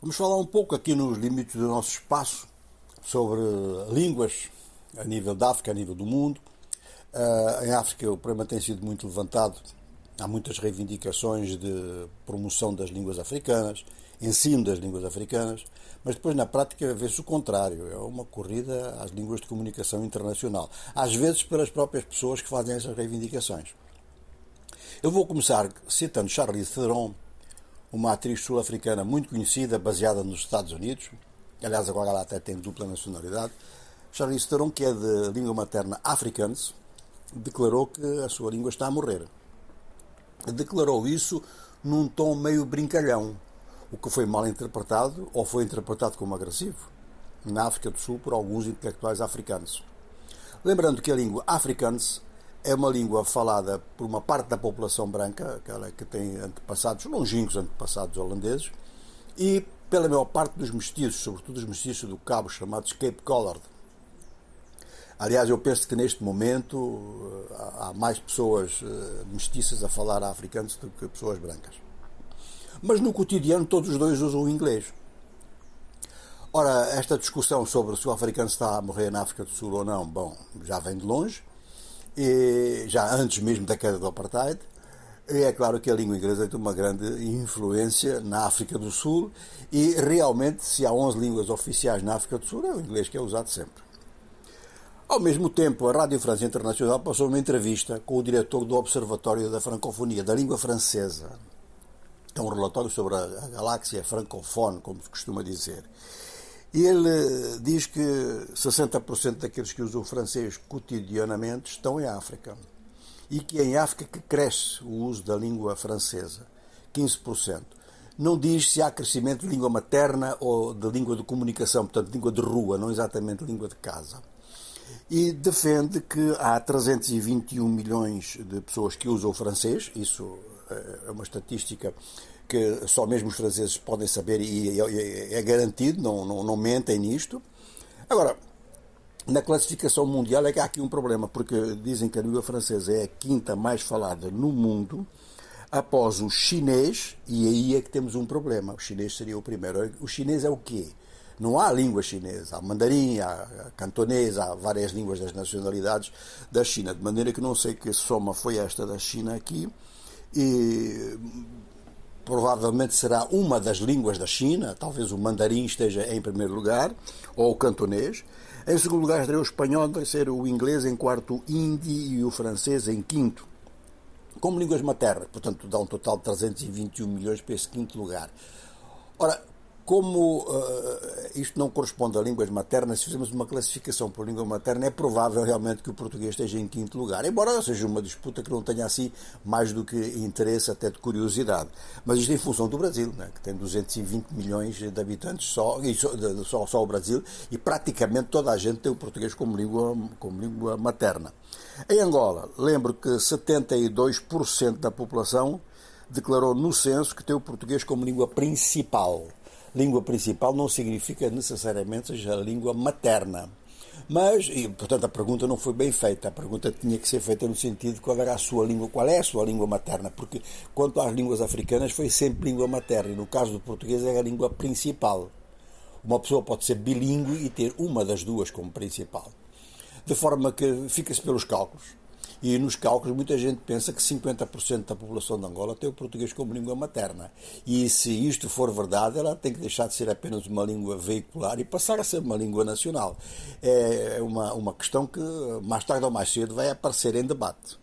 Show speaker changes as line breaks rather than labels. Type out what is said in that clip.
Vamos falar um pouco aqui nos limites do nosso espaço sobre línguas a nível da África, a nível do mundo. Uh, em África o problema tem sido muito levantado. Há muitas reivindicações de promoção das línguas africanas, ensino das línguas africanas, mas depois na prática vê-se o contrário. É uma corrida às línguas de comunicação internacional. Às vezes pelas próprias pessoas que fazem essas reivindicações. Eu vou começar citando Charlize Theron, uma atriz sul-africana muito conhecida, baseada nos Estados Unidos. Aliás, agora ela até tem dupla nacionalidade. Charlize Theron, que é de língua materna afrikaans, declarou que a sua língua está a morrer. Declarou isso num tom meio brincalhão, o que foi mal interpretado ou foi interpretado como agressivo na África do Sul por alguns intelectuais africanos. Lembrando que a língua afrikaans é uma língua falada por uma parte da população branca, aquela que tem antepassados, longínquos antepassados holandeses, e pela maior parte dos mestiços, sobretudo os mestiços do Cabo, chamados Cape Collared. Aliás, eu penso que neste momento eh, há mais pessoas eh, mestiças a falar africanos do que pessoas brancas. Mas no cotidiano todos os dois usam o inglês. Ora, esta discussão sobre se o africano está a morrer na África do Sul ou não, bom, já vem de longe e já antes mesmo da queda do apartheid. E é claro que a língua inglesa tem uma grande influência na África do Sul e realmente, se há 11 línguas oficiais na África do Sul, é o inglês que é usado sempre. Ao mesmo tempo, a Rádio França Internacional passou uma entrevista com o diretor do Observatório da Francofonia, da língua francesa. É um relatório sobre a galáxia francofone, como se costuma dizer. E ele diz que 60% daqueles que usam o francês cotidianamente estão em África. E que é em África que cresce o uso da língua francesa, 15%. Não diz se há crescimento de língua materna ou de língua de comunicação, portanto, língua de rua, não exatamente língua de casa. E defende que há 321 milhões de pessoas que usam o francês, isso eh, é uma estatística que só mesmo os franceses podem saber e é garantido, não, não, não mentem nisto. Agora, na classificação mundial é que há aqui um problema, porque dizem que a língua francesa é a quinta mais falada no mundo, após o chinês, e aí é que temos um problema. O chinês seria o primeiro. O chinês é o quê? Não há língua chinesa, há mandarim, há cantonês, há várias línguas das nacionalidades da China, de maneira que não sei que soma foi esta da China aqui, e provavelmente será uma das línguas da China, talvez o mandarim esteja em primeiro lugar, ou o cantonês. Em segundo lugar estaria o espanhol, terceiro o inglês, em quarto o hindi e o francês em quinto. Como línguas maternas, portanto dá um total de 321 milhões para esse quinto lugar. Ora, como uh, isto não corresponde a línguas maternas, se fizermos uma classificação por língua materna, é provável realmente que o português esteja em quinto lugar. Embora seja uma disputa que não tenha assim mais do que interesse, até de curiosidade. Mas isto em função do Brasil, né, que tem 220 milhões de habitantes só, só, só, só o Brasil, e praticamente toda a gente tem o português como língua, como língua materna. Em Angola, lembro que 72% da população declarou no censo que tem o português como língua principal língua principal não significa necessariamente seja a língua materna. Mas, e, portanto, a pergunta não foi bem feita. A pergunta tinha que ser feita no sentido de qual era a sua língua, qual é a sua língua materna, porque quanto às línguas africanas foi sempre língua materna, e no caso do português é a língua principal. Uma pessoa pode ser bilíngue e ter uma das duas como principal. De forma que fica-se pelos cálculos. E nos cálculos muita gente pensa que 50% da população de Angola tem o português como língua materna. E se isto for verdade, ela tem que deixar de ser apenas uma língua veicular e passar a ser uma língua nacional. É uma, uma questão que mais tarde ou mais cedo vai aparecer em debate.